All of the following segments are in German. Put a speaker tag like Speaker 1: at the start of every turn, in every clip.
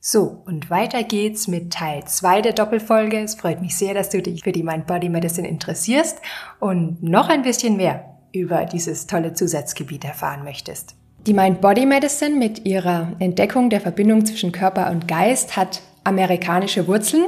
Speaker 1: So, und weiter geht's mit Teil 2 der Doppelfolge. Es freut mich sehr, dass du dich für die Mind Body Medicine interessierst und noch ein bisschen mehr über dieses tolle Zusatzgebiet erfahren möchtest. Die Mind Body Medicine mit ihrer Entdeckung der Verbindung zwischen Körper und Geist hat amerikanische Wurzeln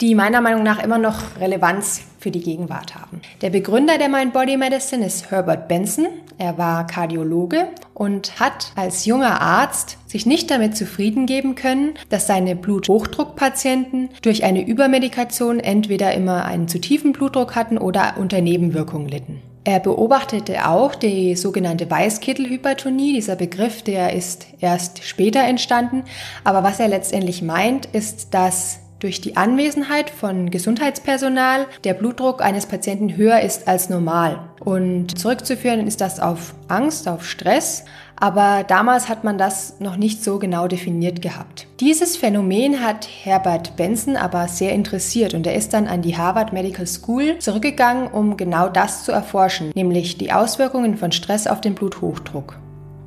Speaker 1: die meiner Meinung nach immer noch Relevanz für die Gegenwart haben. Der Begründer der Mind Body Medicine ist Herbert Benson. Er war Kardiologe und hat als junger Arzt sich nicht damit zufrieden geben können, dass seine Bluthochdruckpatienten durch eine Übermedikation entweder immer einen zu tiefen Blutdruck hatten oder unter Nebenwirkungen litten. Er beobachtete auch die sogenannte Weißkittelhypertonie. Dieser Begriff, der ist erst später entstanden. Aber was er letztendlich meint, ist, dass durch die Anwesenheit von Gesundheitspersonal der Blutdruck eines Patienten höher ist als normal. Und zurückzuführen ist das auf Angst, auf Stress, aber damals hat man das noch nicht so genau definiert gehabt. Dieses Phänomen hat Herbert Benson aber sehr interessiert und er ist dann an die Harvard Medical School zurückgegangen, um genau das zu erforschen, nämlich die Auswirkungen von Stress auf den Bluthochdruck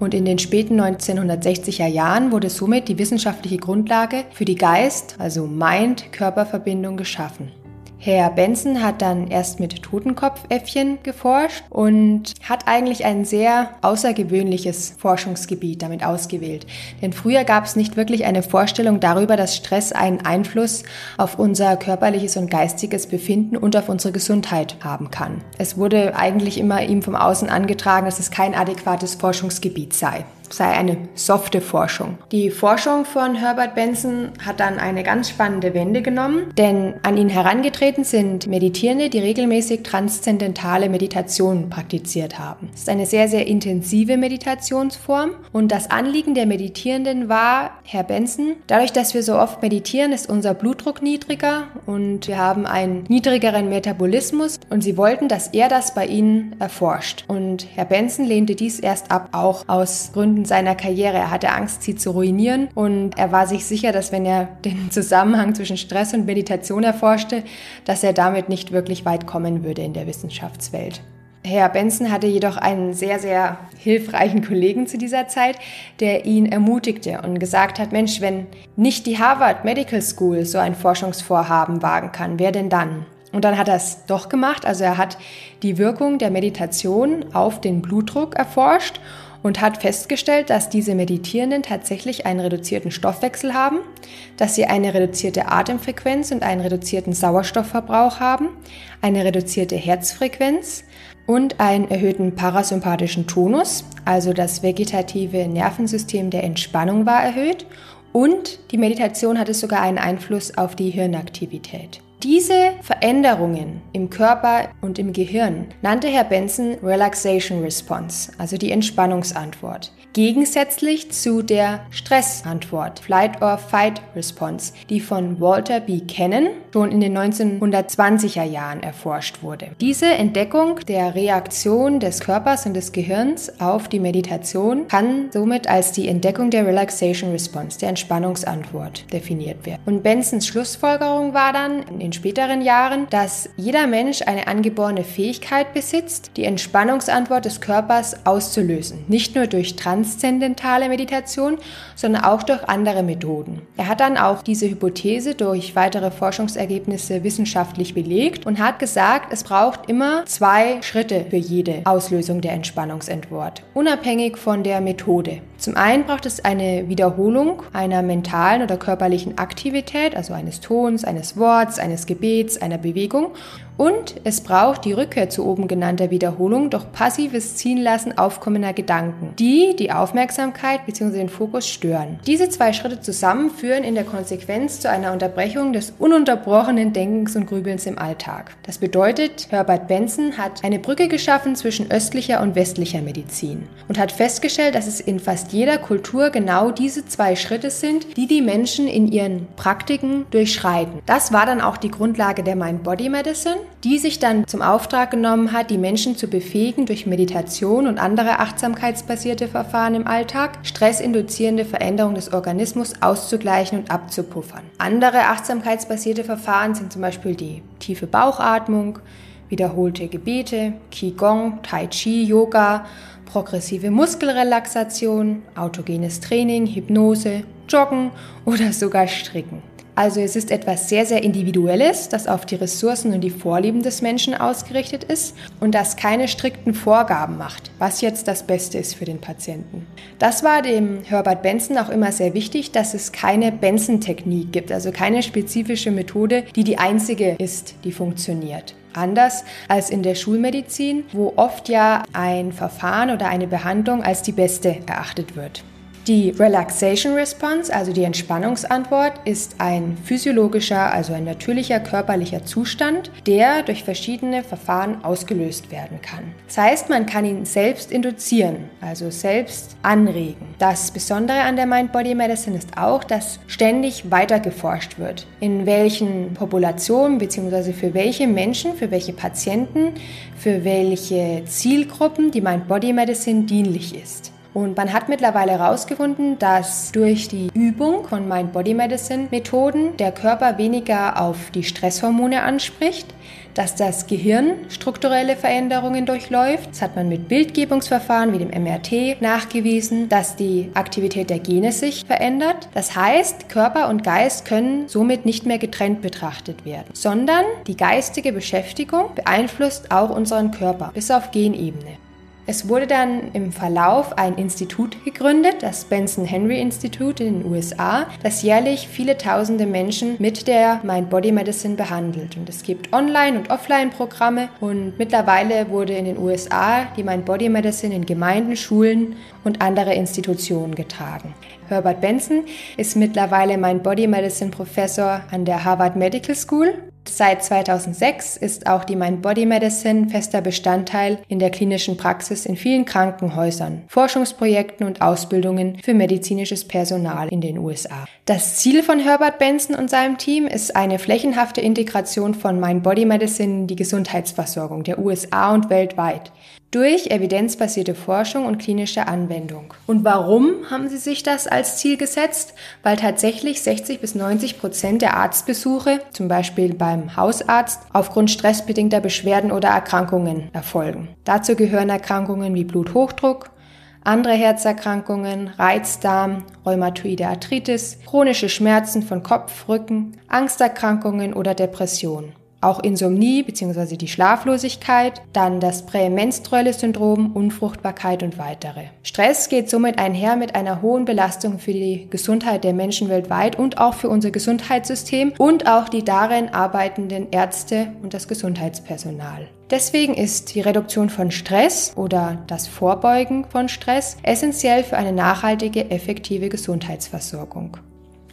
Speaker 1: und in den späten 1960er Jahren wurde somit die wissenschaftliche Grundlage für die Geist, also Mind-Körper-Verbindung geschaffen. Herr Benson hat dann erst mit Totenkopfäffchen geforscht und hat eigentlich ein sehr außergewöhnliches Forschungsgebiet damit ausgewählt. Denn früher gab es nicht wirklich eine Vorstellung darüber, dass Stress einen Einfluss auf unser körperliches und geistiges Befinden und auf unsere Gesundheit haben kann. Es wurde eigentlich immer ihm vom Außen angetragen, dass es kein adäquates Forschungsgebiet sei sei eine softe Forschung. Die Forschung von Herbert Benson hat dann eine ganz spannende Wende genommen, denn an ihn herangetreten sind Meditierende, die regelmäßig transzendentale Meditation praktiziert haben. Es ist eine sehr, sehr intensive Meditationsform und das Anliegen der Meditierenden war, Herr Benson, dadurch, dass wir so oft meditieren, ist unser Blutdruck niedriger und wir haben einen niedrigeren Metabolismus und sie wollten, dass er das bei ihnen erforscht. Und Herr Benson lehnte dies erst ab, auch aus Gründen seiner Karriere. Er hatte Angst, sie zu ruinieren und er war sich sicher, dass wenn er den Zusammenhang zwischen Stress und Meditation erforschte, dass er damit nicht wirklich weit kommen würde in der Wissenschaftswelt. Herr Benson hatte jedoch einen sehr, sehr hilfreichen Kollegen zu dieser Zeit, der ihn ermutigte und gesagt hat, Mensch, wenn nicht die Harvard Medical School so ein Forschungsvorhaben wagen kann, wer denn dann? Und dann hat er es doch gemacht, also er hat die Wirkung der Meditation auf den Blutdruck erforscht und hat festgestellt, dass diese Meditierenden tatsächlich einen reduzierten Stoffwechsel haben, dass sie eine reduzierte Atemfrequenz und einen reduzierten Sauerstoffverbrauch haben, eine reduzierte Herzfrequenz und einen erhöhten parasympathischen Tonus, also das vegetative Nervensystem der Entspannung war erhöht und die Meditation hatte sogar einen Einfluss auf die Hirnaktivität. Diese Veränderungen im Körper und im Gehirn nannte Herr Benson Relaxation Response, also die Entspannungsantwort gegensätzlich zu der Stressantwort, Flight or Fight Response, die von Walter B. Cannon schon in den 1920er Jahren erforscht wurde. Diese Entdeckung der Reaktion des Körpers und des Gehirns auf die Meditation kann somit als die Entdeckung der Relaxation Response, der Entspannungsantwort, definiert werden. Und Bensons Schlussfolgerung war dann in den späteren Jahren, dass jeder Mensch eine angeborene Fähigkeit besitzt, die Entspannungsantwort des Körpers auszulösen, nicht nur durch Trans transzendentale Meditation, sondern auch durch andere Methoden. Er hat dann auch diese Hypothese durch weitere Forschungsergebnisse wissenschaftlich belegt und hat gesagt, es braucht immer zwei Schritte für jede Auslösung der Entspannungsentwort, unabhängig von der Methode. Zum einen braucht es eine Wiederholung einer mentalen oder körperlichen Aktivität, also eines Tons, eines Worts, eines Gebets, einer Bewegung. Und es braucht die Rückkehr zu oben genannter Wiederholung durch passives Ziehenlassen aufkommender Gedanken, die die Aufmerksamkeit bzw. den Fokus stören. Diese zwei Schritte zusammen führen in der Konsequenz zu einer Unterbrechung des ununterbrochenen Denkens und Grübelns im Alltag. Das bedeutet, Herbert Benson hat eine Brücke geschaffen zwischen östlicher und westlicher Medizin und hat festgestellt, dass es in fast jeder Kultur genau diese zwei Schritte sind, die die Menschen in ihren Praktiken durchschreiten. Das war dann auch die Grundlage der Mind-Body Medicine die sich dann zum Auftrag genommen hat, die Menschen zu befähigen, durch Meditation und andere achtsamkeitsbasierte Verfahren im Alltag stressinduzierende Veränderungen des Organismus auszugleichen und abzupuffern. Andere achtsamkeitsbasierte Verfahren sind zum Beispiel die tiefe Bauchatmung, wiederholte Gebete, Qigong, Tai Chi, Yoga, progressive Muskelrelaxation, autogenes Training, Hypnose, Joggen oder sogar Stricken. Also es ist etwas sehr, sehr Individuelles, das auf die Ressourcen und die Vorlieben des Menschen ausgerichtet ist und das keine strikten Vorgaben macht, was jetzt das Beste ist für den Patienten. Das war dem Herbert Benson auch immer sehr wichtig, dass es keine Benson-Technik gibt, also keine spezifische Methode, die die einzige ist, die funktioniert. Anders als in der Schulmedizin, wo oft ja ein Verfahren oder eine Behandlung als die beste erachtet wird. Die Relaxation Response, also die Entspannungsantwort, ist ein physiologischer, also ein natürlicher körperlicher Zustand, der durch verschiedene Verfahren ausgelöst werden kann. Das heißt, man kann ihn selbst induzieren, also selbst anregen. Das Besondere an der Mind-Body Medicine ist auch, dass ständig weiter geforscht wird, in welchen Populationen bzw. für welche Menschen, für welche Patienten, für welche Zielgruppen die Mind-Body Medicine dienlich ist. Und man hat mittlerweile herausgefunden, dass durch die Übung von Mind-Body-Medicine-Methoden der Körper weniger auf die Stresshormone anspricht, dass das Gehirn strukturelle Veränderungen durchläuft. Das hat man mit Bildgebungsverfahren wie dem MRT nachgewiesen, dass die Aktivität der Gene sich verändert. Das heißt, Körper und Geist können somit nicht mehr getrennt betrachtet werden, sondern die geistige Beschäftigung beeinflusst auch unseren Körper bis auf Genebene. Es wurde dann im Verlauf ein Institut gegründet, das Benson Henry Institute in den USA, das jährlich viele tausende Menschen mit der Mind-Body Medicine behandelt. Und es gibt Online- und Offline-Programme und mittlerweile wurde in den USA die Mind-Body Medicine in Gemeinden, Schulen und andere Institutionen getragen. Herbert Benson ist mittlerweile Mind-Body Medicine Professor an der Harvard Medical School Seit 2006 ist auch die Mind Body Medicine fester Bestandteil in der klinischen Praxis in vielen Krankenhäusern, Forschungsprojekten und Ausbildungen für medizinisches Personal in den USA. Das Ziel von Herbert Benson und seinem Team ist eine flächenhafte Integration von Mind Body Medicine in die Gesundheitsversorgung der USA und weltweit durch evidenzbasierte Forschung und klinische Anwendung. Und warum haben sie sich das als Ziel gesetzt? Weil tatsächlich 60 bis 90 Prozent der Arztbesuche, zum Beispiel beim Hausarzt, aufgrund stressbedingter Beschwerden oder Erkrankungen erfolgen. Dazu gehören Erkrankungen wie Bluthochdruck, andere Herzerkrankungen, Reizdarm, rheumatoide Arthritis, chronische Schmerzen von Kopf, Rücken, Angsterkrankungen oder Depressionen auch Insomnie bzw. die Schlaflosigkeit, dann das prämenstruelle Syndrom, Unfruchtbarkeit und weitere. Stress geht somit einher mit einer hohen Belastung für die Gesundheit der Menschen weltweit und auch für unser Gesundheitssystem und auch die darin arbeitenden Ärzte und das Gesundheitspersonal. Deswegen ist die Reduktion von Stress oder das Vorbeugen von Stress essentiell für eine nachhaltige, effektive Gesundheitsversorgung.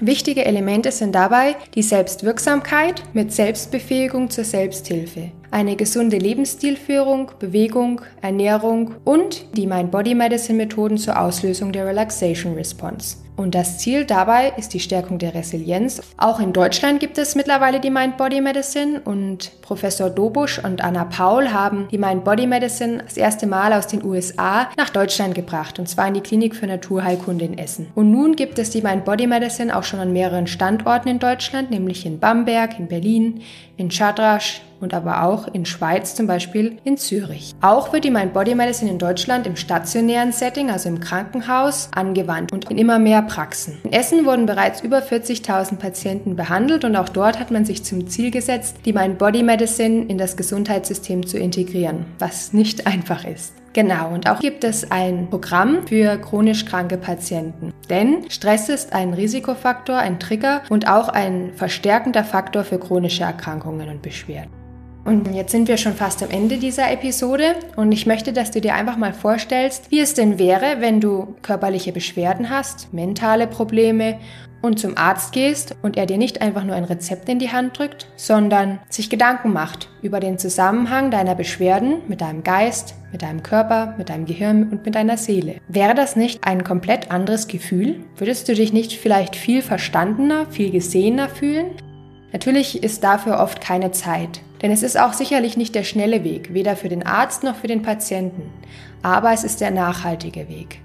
Speaker 1: Wichtige Elemente sind dabei die Selbstwirksamkeit mit Selbstbefähigung zur Selbsthilfe, eine gesunde Lebensstilführung, Bewegung, Ernährung und die Mind-Body-Medicine-Methoden zur Auslösung der Relaxation Response. Und das Ziel dabei ist die Stärkung der Resilienz. Auch in Deutschland gibt es mittlerweile die Mind-Body Medicine und Professor Dobusch und Anna Paul haben die Mind-Body Medicine das erste Mal aus den USA nach Deutschland gebracht und zwar in die Klinik für Naturheilkunde in Essen. Und nun gibt es die Mind-Body Medicine auch schon an mehreren Standorten in Deutschland, nämlich in Bamberg, in Berlin, in Schadrasch, und aber auch in Schweiz, zum Beispiel in Zürich. Auch wird die Mind Body Medicine in Deutschland im stationären Setting, also im Krankenhaus, angewandt und in immer mehr Praxen. In Essen wurden bereits über 40.000 Patienten behandelt und auch dort hat man sich zum Ziel gesetzt, die Mind Body Medicine in das Gesundheitssystem zu integrieren, was nicht einfach ist. Genau, und auch gibt es ein Programm für chronisch kranke Patienten. Denn Stress ist ein Risikofaktor, ein Trigger und auch ein verstärkender Faktor für chronische Erkrankungen und Beschwerden. Und jetzt sind wir schon fast am Ende dieser Episode und ich möchte, dass du dir einfach mal vorstellst, wie es denn wäre, wenn du körperliche Beschwerden hast, mentale Probleme und zum Arzt gehst und er dir nicht einfach nur ein Rezept in die Hand drückt, sondern sich Gedanken macht über den Zusammenhang deiner Beschwerden mit deinem Geist, mit deinem Körper, mit deinem Gehirn und mit deiner Seele. Wäre das nicht ein komplett anderes Gefühl? Würdest du dich nicht vielleicht viel verstandener, viel gesehener fühlen? Natürlich ist dafür oft keine Zeit, denn es ist auch sicherlich nicht der schnelle Weg, weder für den Arzt noch für den Patienten, aber es ist der nachhaltige Weg.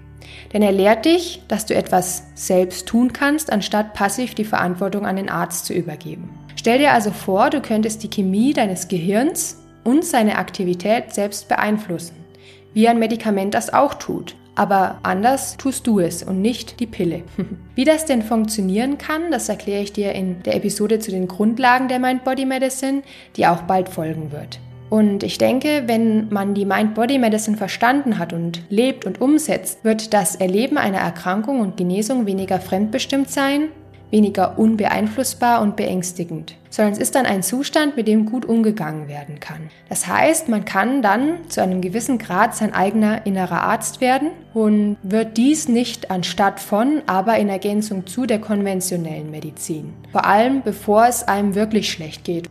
Speaker 1: Denn er lehrt dich, dass du etwas selbst tun kannst, anstatt passiv die Verantwortung an den Arzt zu übergeben. Stell dir also vor, du könntest die Chemie deines Gehirns und seine Aktivität selbst beeinflussen, wie ein Medikament das auch tut. Aber anders tust du es und nicht die Pille. Wie das denn funktionieren kann, das erkläre ich dir in der Episode zu den Grundlagen der Mind-Body Medicine, die auch bald folgen wird. Und ich denke, wenn man die Mind-Body-Medicine verstanden hat und lebt und umsetzt, wird das Erleben einer Erkrankung und Genesung weniger fremdbestimmt sein, weniger unbeeinflussbar und beängstigend, sondern es ist dann ein Zustand, mit dem gut umgegangen werden kann. Das heißt, man kann dann zu einem gewissen Grad sein eigener innerer Arzt werden und wird dies nicht anstatt von, aber in Ergänzung zu der konventionellen Medizin. Vor allem bevor es einem wirklich schlecht geht.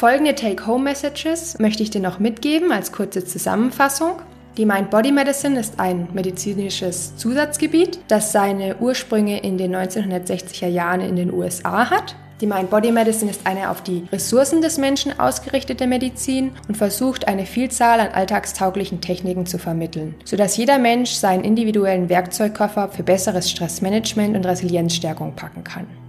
Speaker 1: Folgende Take-Home-Messages möchte ich dir noch mitgeben als kurze Zusammenfassung. Die Mind-Body Medicine ist ein medizinisches Zusatzgebiet, das seine Ursprünge in den 1960er Jahren in den USA hat. Die Mind-Body Medicine ist eine auf die Ressourcen des Menschen ausgerichtete Medizin und versucht, eine Vielzahl an alltagstauglichen Techniken zu vermitteln, sodass jeder Mensch seinen individuellen Werkzeugkoffer für besseres Stressmanagement und Resilienzstärkung packen kann.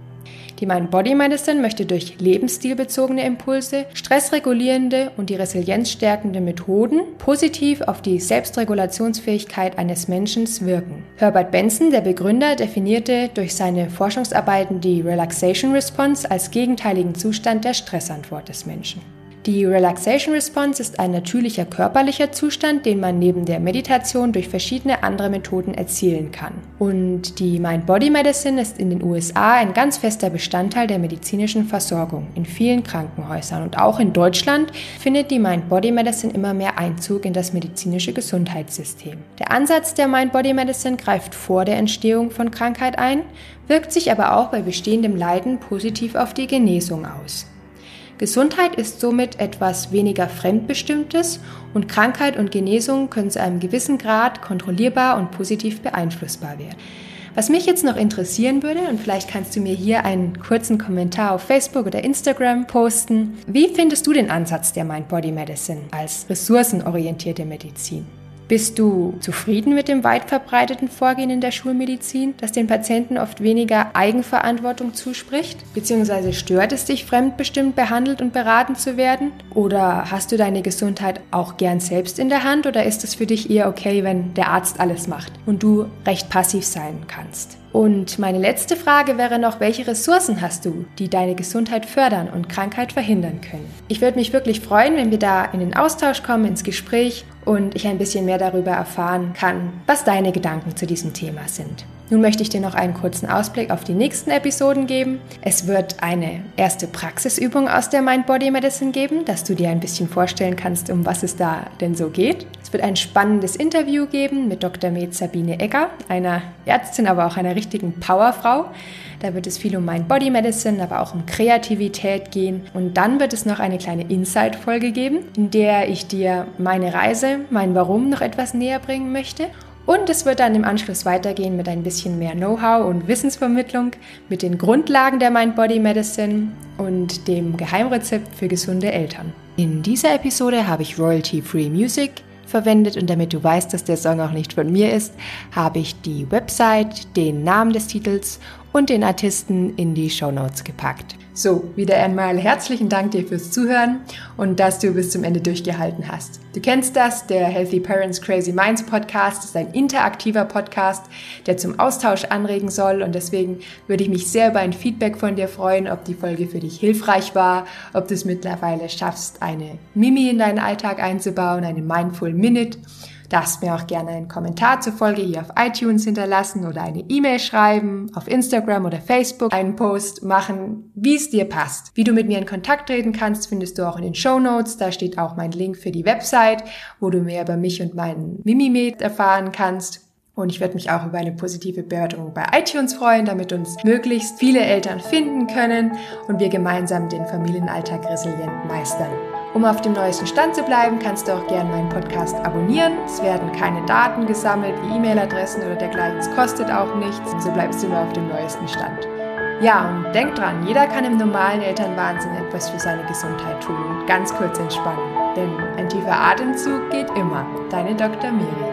Speaker 1: Die Mind Body Medicine möchte durch lebensstilbezogene Impulse, stressregulierende und die Resilienz stärkende Methoden positiv auf die Selbstregulationsfähigkeit eines Menschen wirken. Herbert Benson, der Begründer, definierte durch seine Forschungsarbeiten die Relaxation Response als gegenteiligen Zustand der Stressantwort des Menschen. Die Relaxation Response ist ein natürlicher körperlicher Zustand, den man neben der Meditation durch verschiedene andere Methoden erzielen kann. Und die Mind-Body Medicine ist in den USA ein ganz fester Bestandteil der medizinischen Versorgung in vielen Krankenhäusern. Und auch in Deutschland findet die Mind-Body Medicine immer mehr Einzug in das medizinische Gesundheitssystem. Der Ansatz der Mind-Body Medicine greift vor der Entstehung von Krankheit ein, wirkt sich aber auch bei bestehendem Leiden positiv auf die Genesung aus. Gesundheit ist somit etwas weniger Fremdbestimmtes und Krankheit und Genesung können zu einem gewissen Grad kontrollierbar und positiv beeinflussbar werden. Was mich jetzt noch interessieren würde, und vielleicht kannst du mir hier einen kurzen Kommentar auf Facebook oder Instagram posten, wie findest du den Ansatz der Mind Body Medicine als ressourcenorientierte Medizin? Bist du zufrieden mit dem weit verbreiteten Vorgehen in der Schulmedizin, das den Patienten oft weniger Eigenverantwortung zuspricht? Beziehungsweise stört es dich, fremdbestimmt behandelt und beraten zu werden? Oder hast du deine Gesundheit auch gern selbst in der Hand oder ist es für dich eher okay, wenn der Arzt alles macht und du recht passiv sein kannst? Und meine letzte Frage wäre noch, welche Ressourcen hast du, die deine Gesundheit fördern und Krankheit verhindern können? Ich würde mich wirklich freuen, wenn wir da in den Austausch kommen, ins Gespräch und ich ein bisschen mehr darüber erfahren kann, was deine Gedanken zu diesem Thema sind. Nun möchte ich dir noch einen kurzen Ausblick auf die nächsten Episoden geben. Es wird eine erste Praxisübung aus der Mind Body Medicine geben, dass du dir ein bisschen vorstellen kannst, um was es da denn so geht. Es wird ein spannendes Interview geben mit Dr. Med Sabine Egger, einer Ärztin, aber auch einer richtigen Powerfrau. Da wird es viel um Mind Body Medicine, aber auch um Kreativität gehen. Und dann wird es noch eine kleine Insight-Folge geben, in der ich dir meine Reise, mein Warum noch etwas näher bringen möchte und es wird dann im Anschluss weitergehen mit ein bisschen mehr Know-how und Wissensvermittlung, mit den Grundlagen der Mind-Body Medicine und dem Geheimrezept für gesunde Eltern. In dieser Episode habe ich Royalty-Free Music verwendet und damit du weißt, dass der Song auch nicht von mir ist, habe ich die Website, den Namen des Titels und den Artisten in die Show Notes gepackt. So, wieder einmal herzlichen Dank dir fürs Zuhören und dass du bis zum Ende durchgehalten hast. Du kennst das, der Healthy Parents Crazy Minds Podcast ist ein interaktiver Podcast, der zum Austausch anregen soll und deswegen würde ich mich sehr über ein Feedback von dir freuen, ob die Folge für dich hilfreich war, ob du es mittlerweile schaffst, eine Mimi in deinen Alltag einzubauen, eine Mindful Minute Darfst mir auch gerne einen Kommentar zur Folge hier auf iTunes hinterlassen oder eine E-Mail schreiben, auf Instagram oder Facebook einen Post machen, wie es dir passt. Wie du mit mir in Kontakt treten kannst, findest du auch in den Show Notes. Da steht auch mein Link für die Website, wo du mehr über mich und meinen Mimimed erfahren kannst. Und ich würde mich auch über eine positive Bewertung bei iTunes freuen, damit uns möglichst viele Eltern finden können und wir gemeinsam den Familienalltag resilient meistern. Um auf dem neuesten Stand zu bleiben, kannst du auch gerne meinen Podcast abonnieren. Es werden keine Daten gesammelt wie E-Mail-Adressen oder dergleichen. Es kostet auch nichts. So bleibst du immer auf dem neuesten Stand. Ja, und denk dran, jeder kann im normalen Elternwahnsinn etwas für seine Gesundheit tun und ganz kurz entspannen. Denn ein tiefer Atemzug geht immer. Deine Dr. Miri.